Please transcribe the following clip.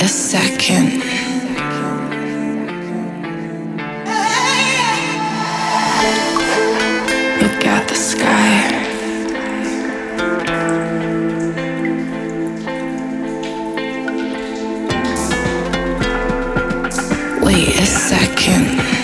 a second. Look at the sky. Wait a second.